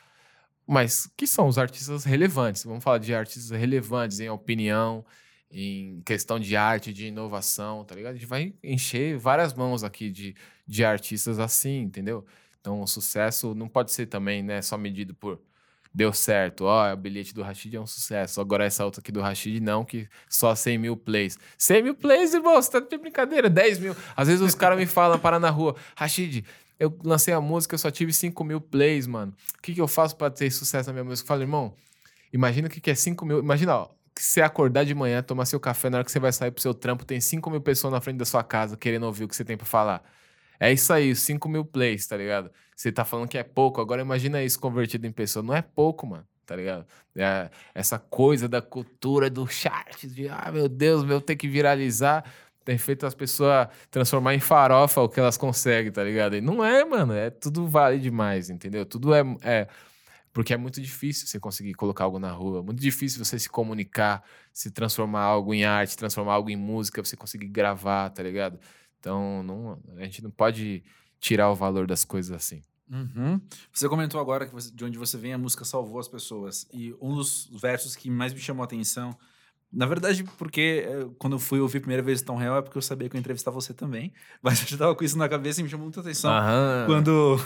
[SPEAKER 2] mas que são os artistas relevantes. Vamos falar de artistas relevantes em opinião, em questão de arte, de inovação, tá ligado? A gente vai encher várias mãos aqui de, de artistas assim, entendeu? Então, o sucesso não pode ser também né, só medido por deu certo. Ó, o bilhete do Rashid é um sucesso. Agora essa outra aqui do Rashid não, que só 100 mil plays. 100 mil plays, irmão, você tá de brincadeira, 10 mil. Às vezes os caras me falam, parar na rua, Rashid, eu lancei a música, eu só tive 5 mil plays, mano. O que, que eu faço para ter sucesso na minha música? Eu falo, irmão, imagina o que, que é 5 mil. Imagina, ó, que você acordar de manhã, tomar seu café, na hora que você vai sair pro seu trampo, tem 5 mil pessoas na frente da sua casa querendo ouvir o que você tem pra falar. É isso aí, 5 mil plays, tá ligado? Você tá falando que é pouco, agora imagina isso convertido em pessoa. Não é pouco, mano, tá ligado? É essa coisa da cultura do chat, de ah, meu Deus, meu, ter que viralizar. Tem feito as pessoas transformar em farofa o que elas conseguem, tá ligado? E não é, mano, é tudo vale demais, entendeu? Tudo é, é porque é muito difícil você conseguir colocar algo na rua, muito difícil você se comunicar, se transformar algo em arte, transformar algo em música, você conseguir gravar, tá ligado? Então, não, a gente não pode tirar o valor das coisas assim.
[SPEAKER 1] Uhum. Você comentou agora que você, de onde você vem, a música salvou as pessoas. E um dos versos que mais me chamou a atenção, na verdade, porque eh, quando eu fui ouvir a primeira vez o Tom Real, é porque eu sabia que eu ia entrevistar você também. Mas eu já tava com isso na cabeça e me chamou muita atenção.
[SPEAKER 2] Aham.
[SPEAKER 1] Quando.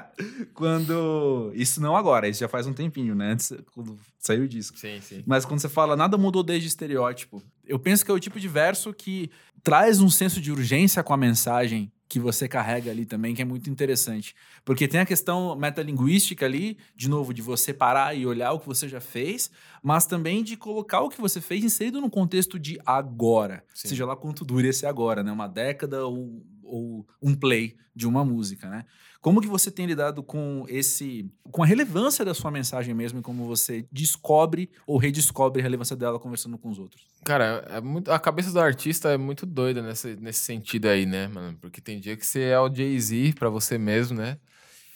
[SPEAKER 1] quando. Isso não agora, isso já faz um tempinho, né? Antes, quando saiu o disco.
[SPEAKER 2] Sim, sim.
[SPEAKER 1] Mas quando você fala nada mudou desde estereótipo, eu penso que é o tipo de verso que traz um senso de urgência com a mensagem que você carrega ali também, que é muito interessante. Porque tem a questão metalinguística ali, de novo, de você parar e olhar o que você já fez, mas também de colocar o que você fez inserido no contexto de agora. Sim. Seja lá quanto dure esse agora, né? Uma década ou, ou um play de uma música, né? Como que você tem lidado com esse, com a relevância da sua mensagem mesmo e como você descobre ou redescobre a relevância dela conversando com os outros?
[SPEAKER 2] Cara, é muito, a cabeça do artista é muito doida nesse, nesse sentido aí, né, mano? Porque tem dia que você é o Jay-Z pra você mesmo, né?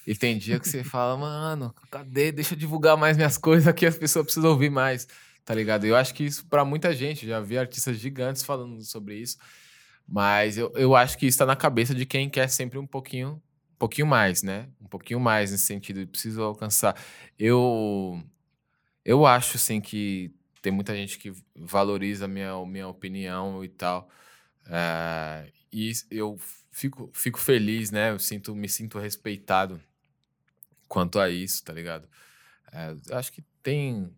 [SPEAKER 2] E tem dia que você fala, mano, cadê? Deixa eu divulgar mais minhas coisas aqui, as pessoas precisam ouvir mais, tá ligado? Eu acho que isso para muita gente, já vi artistas gigantes falando sobre isso, mas eu, eu acho que isso tá na cabeça de quem quer sempre um pouquinho pouquinho mais, né? Um pouquinho mais nesse sentido, preciso alcançar. Eu eu acho assim que tem muita gente que valoriza a minha, minha opinião e tal. É, e eu fico, fico feliz, né? Eu sinto, me sinto respeitado quanto a isso, tá ligado? É, acho que tem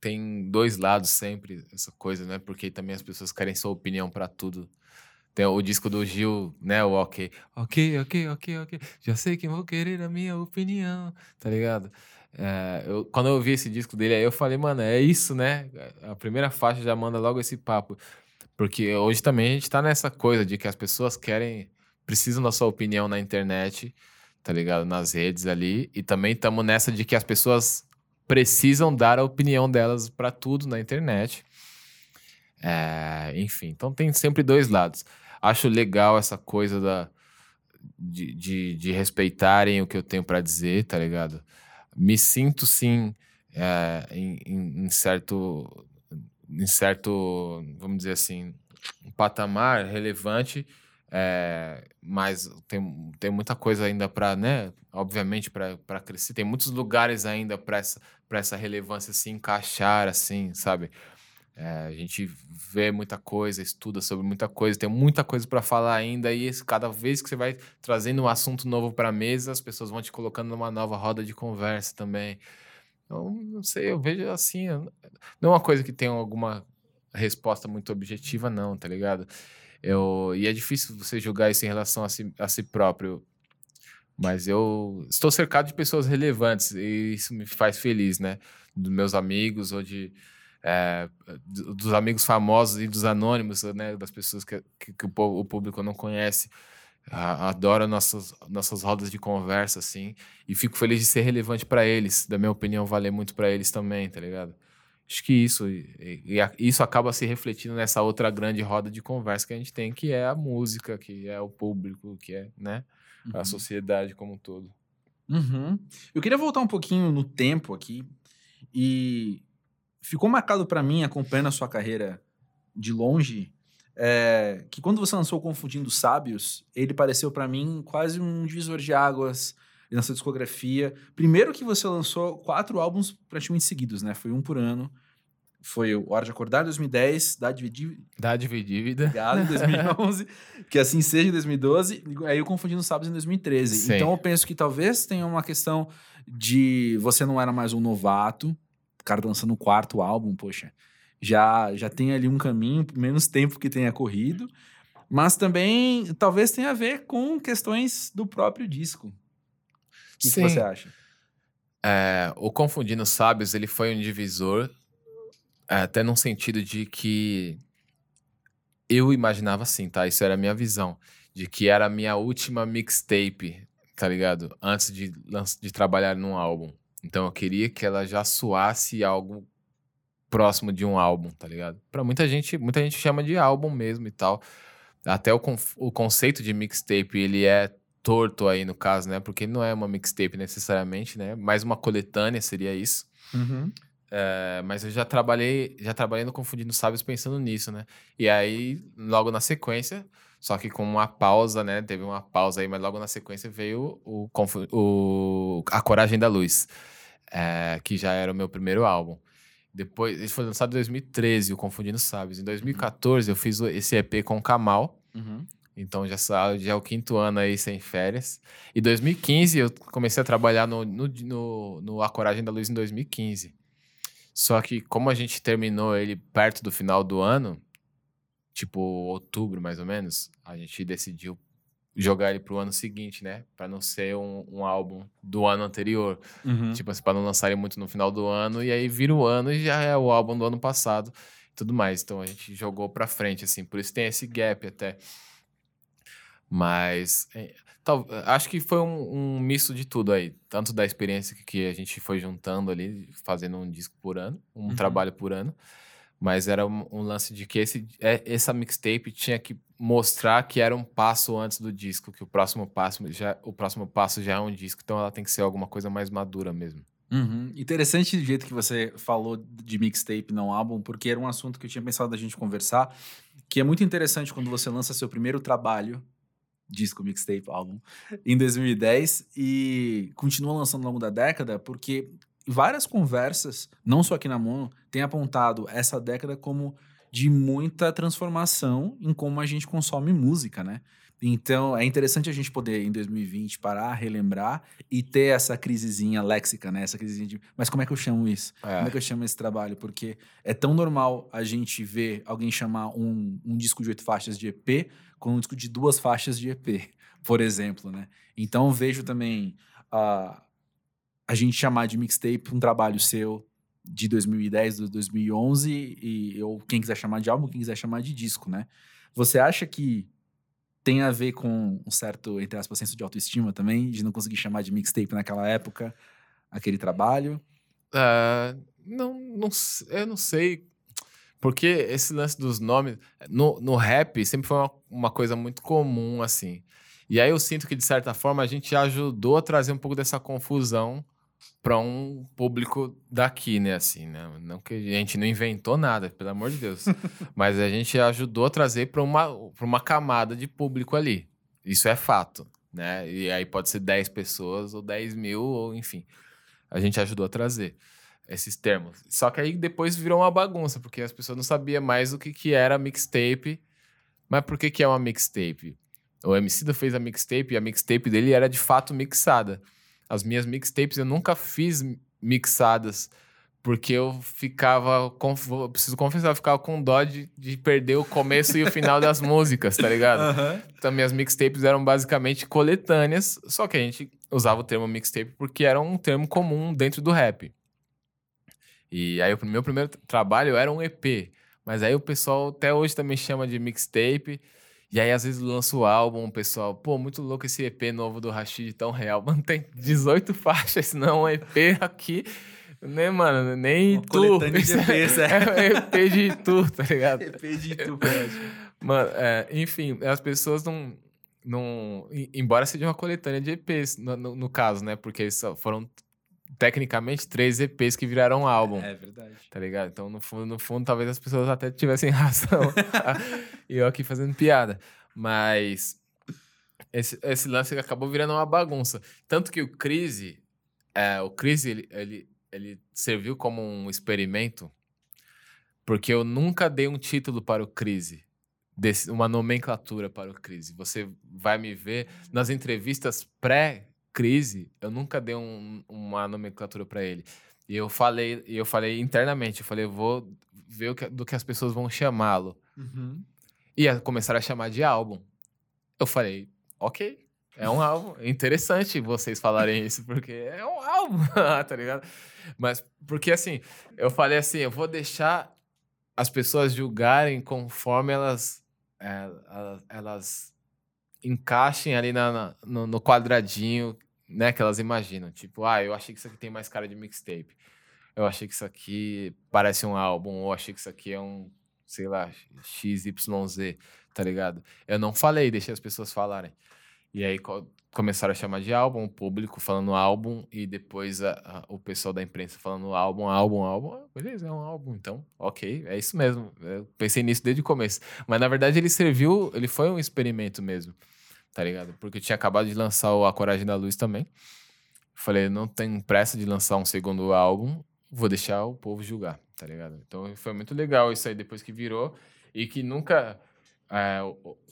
[SPEAKER 2] tem dois lados sempre essa coisa, né? Porque também as pessoas querem sua opinião para tudo. Tem o disco do Gil, né? O OK. Ok, ok, ok, ok. Já sei que vou querer a minha opinião, tá ligado? É, eu, quando eu ouvi esse disco dele, aí eu falei, mano, é isso, né? A primeira faixa já manda logo esse papo. Porque hoje também a gente tá nessa coisa de que as pessoas querem, precisam da sua opinião na internet, tá ligado? Nas redes ali. E também estamos nessa de que as pessoas precisam dar a opinião delas para tudo na internet. É, enfim, então tem sempre dois lados. Acho legal essa coisa da, de, de, de respeitarem o que eu tenho para dizer, tá ligado? Me sinto sim é, em, em, certo, em certo, vamos dizer assim, um patamar relevante, é, mas tem, tem muita coisa ainda para, né? Obviamente, para crescer. Tem muitos lugares ainda para essa, essa relevância se encaixar, assim, sabe? É, a gente vê muita coisa, estuda sobre muita coisa, tem muita coisa para falar ainda, e cada vez que você vai trazendo um assunto novo para a mesa, as pessoas vão te colocando numa nova roda de conversa também. Então, não sei, eu vejo assim, não é uma coisa que tem alguma resposta muito objetiva, não, tá ligado? Eu, e é difícil você julgar isso em relação a si, a si próprio. Mas eu estou cercado de pessoas relevantes e isso me faz feliz, né? Dos meus amigos ou de é, dos amigos famosos e dos anônimos, né, das pessoas que, que, que o, público não conhece. Adoro nossas, nossas rodas de conversa, assim, e fico feliz de ser relevante para eles, da minha opinião, valer muito para eles também, tá ligado? Acho que isso, e, e, isso acaba se refletindo nessa outra grande roda de conversa que a gente tem, que é a música, que é o público, que é, né, uhum. a sociedade como um todo.
[SPEAKER 1] Uhum. Eu queria voltar um pouquinho no tempo aqui e ficou marcado para mim, acompanhando a sua carreira de longe, é, que quando você lançou Confundindo Sábios, ele pareceu para mim quase um divisor de águas na sua discografia. Primeiro que você lançou quatro álbuns praticamente seguidos, né? Foi um por ano. Foi o Hora de Acordar em 2010, Dádiva Dívida.
[SPEAKER 2] Dádiva e Dívida.
[SPEAKER 1] Obrigado, em 2011. que assim seja em 2012. Aí eu Confundindo Sábios em 2013. Sim. Então eu penso que talvez tenha uma questão de você não era mais um novato, cara lançando o quarto álbum, poxa, já, já tem ali um caminho, menos tempo que tenha corrido, mas também talvez tenha a ver com questões do próprio disco. O que, que você acha?
[SPEAKER 2] É, o Confundindo Sábios, ele foi um divisor, é, até num sentido de que eu imaginava assim, tá? Isso era a minha visão, de que era a minha última mixtape, tá ligado? Antes de, de trabalhar num álbum. Então eu queria que ela já soasse algo próximo de um álbum, tá ligado? Para muita gente, muita gente chama de álbum mesmo e tal. Até o, o conceito de mixtape, ele é torto aí no caso, né? Porque não é uma mixtape necessariamente, né? Mais uma coletânea seria isso.
[SPEAKER 1] Uhum.
[SPEAKER 2] É, mas eu já trabalhei, já trabalhei no Confundindo Sábios pensando nisso, né? E aí, logo na sequência, só que com uma pausa, né? Teve uma pausa aí, mas logo na sequência veio o, o A Coragem da Luz, é, que já era o meu primeiro álbum. Depois, ele foi lançado em 2013, o Confundindo Sábios. Em 2014, uhum. eu fiz esse EP com o Kamal.
[SPEAKER 1] Uhum.
[SPEAKER 2] Então já, já é o quinto ano aí sem férias. E 2015 eu comecei a trabalhar no, no, no, no A Coragem da Luz em 2015. Só que como a gente terminou ele perto do final do ano, tipo outubro mais ou menos, a gente decidiu jogar ele pro ano seguinte, né? Para não ser um, um, álbum do ano anterior.
[SPEAKER 1] Uhum.
[SPEAKER 2] Tipo assim, pra não lançarem muito no final do ano, e aí vira o ano e já é o álbum do ano passado tudo mais. Então a gente jogou pra frente, assim, por isso tem esse gap até. Mas é, tal, acho que foi um, um, misto de tudo aí. Tanto da experiência que a gente foi juntando ali, fazendo um disco por ano, um uhum. trabalho por ano mas era um, um, lance de que esse, é, essa mixtape tinha que mostrar que era um passo antes do disco, que o próximo passo já, o próximo passo já é um disco, então ela tem que ser alguma coisa mais madura mesmo.
[SPEAKER 1] Uhum. Interessante o jeito que você falou de mixtape, não álbum, porque era um assunto que eu tinha pensado da gente conversar, que é muito interessante quando você lança seu primeiro trabalho, disco, mixtape, álbum, em 2010 e continua lançando ao longo da década, porque várias conversas, não só aqui na Mono, têm apontado essa década como de muita transformação em como a gente consome música, né? Então, é interessante a gente poder, em 2020, parar, relembrar e ter essa crisezinha léxica, né? Essa crisezinha de, mas como é que eu chamo isso?
[SPEAKER 2] É.
[SPEAKER 1] Como é que eu chamo esse trabalho? Porque é tão normal a gente ver alguém chamar um, um disco de oito faixas de EP com um disco de duas faixas de EP, por exemplo, né? Então, vejo também a a gente chamar de mixtape um trabalho seu de 2010, do 2011, e, ou quem quiser chamar de álbum, quem quiser chamar de disco, né? Você acha que tem a ver com um certo, entre aspas, senso de autoestima também, de não conseguir chamar de mixtape naquela época, aquele trabalho?
[SPEAKER 2] Ah, não, não, eu não sei. Porque esse lance dos nomes. No, no rap sempre foi uma, uma coisa muito comum, assim. E aí eu sinto que, de certa forma, a gente ajudou a trazer um pouco dessa confusão para um público daqui, né? Assim, né? Não que a gente não inventou nada, pelo amor de Deus. Mas a gente ajudou a trazer para uma, pra uma camada de público ali. Isso é fato, né? E aí pode ser 10 pessoas ou 10 mil, ou enfim. A gente ajudou a trazer esses termos. Só que aí depois virou uma bagunça, porque as pessoas não sabiam mais o que, que era mixtape. Mas por que, que é uma mixtape? O MC fez a mixtape e a mixtape dele era de fato mixada. As minhas mixtapes eu nunca fiz mixadas, porque eu ficava. conf- vou- Preciso confessar, eu ficava com dó de, de perder o começo e o final das músicas, tá ligado? Então, minhas mixtapes eram basicamente coletâneas, só que a gente usava o termo mixtape porque era um termo comum dentro do rap. E aí, o meu primeiro tra- trabalho era um EP, mas aí o pessoal até hoje também chama de mixtape. E aí, às vezes, lança o álbum, o pessoal, pô, muito louco esse EP novo do Rashid, tão real. Mano, tem 18 faixas, não um EP aqui, né, mano? Nem
[SPEAKER 1] Uma
[SPEAKER 2] tu.
[SPEAKER 1] de EPs, é.
[SPEAKER 2] é um EP de tu, tá ligado?
[SPEAKER 1] EP de tu.
[SPEAKER 2] Mano, é, enfim, as pessoas não. não embora seja uma coletânea de EPs, no, no- no caso, né? Porque foram tecnicamente três EPs que viraram álbum.
[SPEAKER 1] É verdade.
[SPEAKER 2] Tá ligado? Então, no fundo, no fundo, talvez as pessoas até tivessem razão. e eu aqui fazendo piada. Mas esse, esse lance acabou virando uma bagunça. Tanto que o Crise, é, o Crise, ele, ele, ele serviu como um experimento, porque eu nunca dei um título para o Crise. desse- uma nomenclatura para o Crise. Você vai me ver nas entrevistas pré-crise, eu nunca dei um- uma nomenclatura para ele. E eu falei, eu falei internamente, eu falei, eu vou ver que- do que as pessoas vão chamá-lo.
[SPEAKER 1] Uhum.
[SPEAKER 2] E a- começaram a chamar de álbum. Eu falei, ok, é um álbum. Interessante vocês falarem isso, porque é um álbum, tá ligado? Mas, porque assim, eu falei assim, eu vou deixar as pessoas julgarem conforme elas, é, elas, elas encaixem ali na, na- no, no quadradinho, né, que elas imaginam. Tipo, ah, eu achei que isso aqui tem mais cara de mixtape. Eu achei que isso aqui parece um álbum, ou achei que isso aqui é um, sei lá, XYZ, tá ligado? Eu não falei, deixei as pessoas falarem. E aí co- começaram a chamar de álbum, o público falando álbum, e depois a- a- o pessoal da imprensa falando álbum, álbum, álbum. Ah, beleza, é um álbum, então, ok, é isso mesmo. Eu pensei nisso desde o começo. Mas na verdade ele serviu, ele foi um experimento mesmo, tá ligado? Porque eu tinha acabado de lançar o A Coragem da Luz também. Falei, não tenho pressa de lançar um segundo álbum, vou deixar o povo julgar, tá ligado? Então foi muito legal isso aí depois que virou e que nunca é,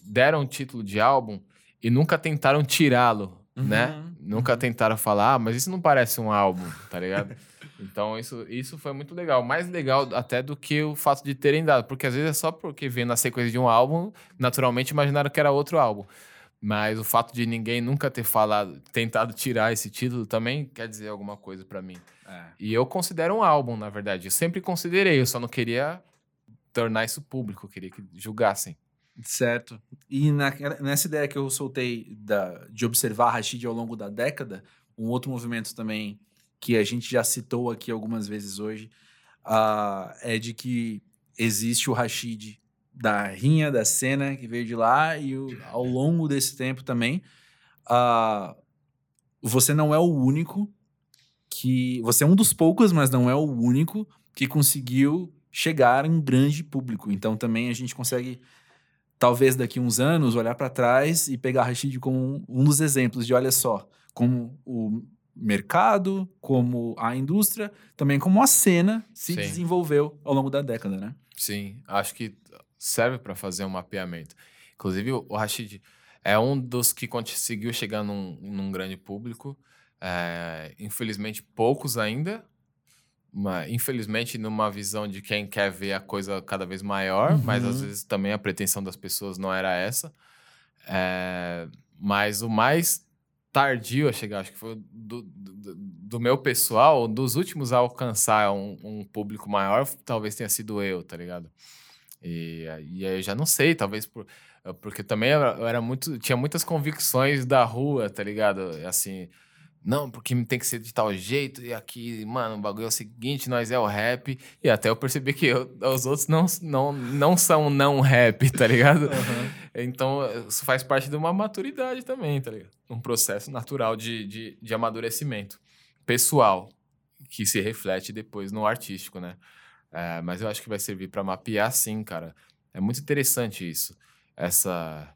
[SPEAKER 2] deram o título de álbum e nunca tentaram tirá-lo, né?
[SPEAKER 1] Uhum,
[SPEAKER 2] Nunca
[SPEAKER 1] uhum.
[SPEAKER 2] tentaram falar, ah, mas isso não parece um álbum, tá ligado? então isso, isso foi muito legal. Mais legal até do que o fato de terem dado, porque às vezes é só porque vendo a sequência de um álbum, naturalmente imaginaram que era outro álbum. Mas o fato de ninguém nunca ter falado, tentado tirar esse título também quer dizer alguma coisa pra mim.
[SPEAKER 1] É.
[SPEAKER 2] E eu considero um álbum, na verdade. Eu sempre considerei, eu só não queria tornar isso público, eu queria que julgassem.
[SPEAKER 1] Certo. E naquela- nessa ideia que eu soltei da, de observar Rashid ao longo da década, um outro movimento também que a gente já citou aqui algumas vezes hoje ah, é de que existe o Rashid da rinha, da cena que veio de lá e o- ao longo desse tempo também ah, você não é o único que você é um dos poucos, mas não é o único que conseguiu chegar em um grande público. Então também a gente consegue talvez daqui uns anos olhar para trás e pegar Rashid como um, um dos exemplos de olha só, como o mercado, como a indústria, também como a cena se
[SPEAKER 2] Sim.
[SPEAKER 1] desenvolveu ao longo da década, né?
[SPEAKER 2] Sim, acho que serve para fazer um mapeamento. Inclusive, o Rashid, é um dos que conseguiu chegar num, num grande público. É, infelizmente, poucos ainda. Infelizmente, numa visão de quem quer ver a coisa cada vez maior, uhum. mas às vezes também a pretensão das pessoas não era essa. É, mas o mais tardio a chegar, acho que foi do, do, do meu pessoal, dos últimos a alcançar um, um, público maior, talvez tenha sido eu, tá ligado? E, e aí eu já não sei, talvez por eh, porque também eu era muito. Tinha muitas convicções da rua, tá ligado? Assim. Não, porque tem que ser de tal jeito, e aqui, mano, o bagulho é o seguinte, nós é o rap. E até eu percebi que eu, os outros não, não, não são não rap, tá ligado? Uhum. Então, isso faz parte de uma maturidade também, tá ligado? Um processo natural de, de, de amadurecimento pessoal, que se reflete depois no artístico, né? É, mas eu acho que vai servir para mapear sim, cara. É muito interessante isso essa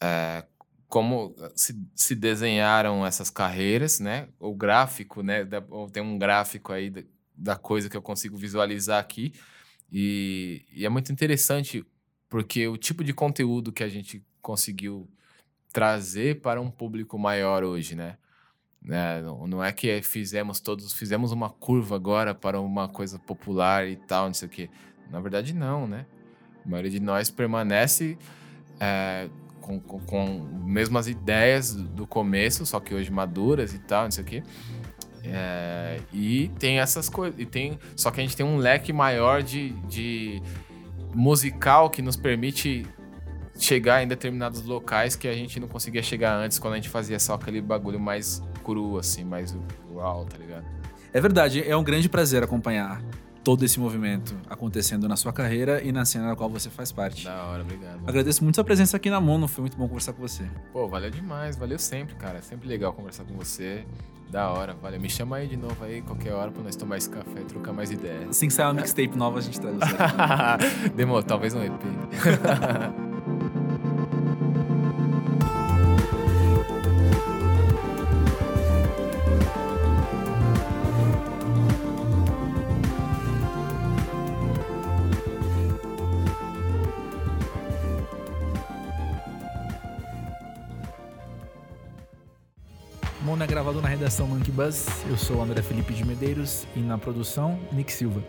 [SPEAKER 2] é, como se, se, desenharam essas carreiras, né? O gráfico, né? Tem um gráfico aí da, da coisa que eu consigo visualizar aqui e, e, é muito interessante porque o tipo de conteúdo que a gente conseguiu trazer para um público maior hoje, né? É, não é que fizemos todos, fizemos uma curva agora para uma coisa popular e tal, não sei o quê. Na verdade, não, né? A maioria de nós permanece é, com, com, com mesmas ideias do começo, só que hoje maduras e tal, não sei o quê. É, e tem essas coisas. E tem, só que a gente tem um leque maior de, de musical que nos permite chegar em determinados locais que a gente não conseguia chegar antes quando a gente fazia só aquele bagulho mais cru, assim, mais uau, tá ligado?
[SPEAKER 1] É verdade, é um grande prazer acompanhar todo esse movimento acontecendo na sua carreira e na cena da qual você faz parte.
[SPEAKER 2] Da hora, obrigado.
[SPEAKER 1] Agradeço muito a presença aqui na Mono, foi muito bom conversar com você.
[SPEAKER 2] Pô, valeu demais, valeu sempre, cara. É sempre legal conversar com você. Da hora, valeu. Me chama aí de novo aí, qualquer hora, pra nós tomar esse café e trocar mais ideias.
[SPEAKER 1] Assim que sair uma mixtape nova, a gente traz você.
[SPEAKER 2] Demorou, talvez um EP.
[SPEAKER 1] gravado na redação Monkey Buzz. Eu sou o André Felipe de Medeiros e na produção, Nick Silva.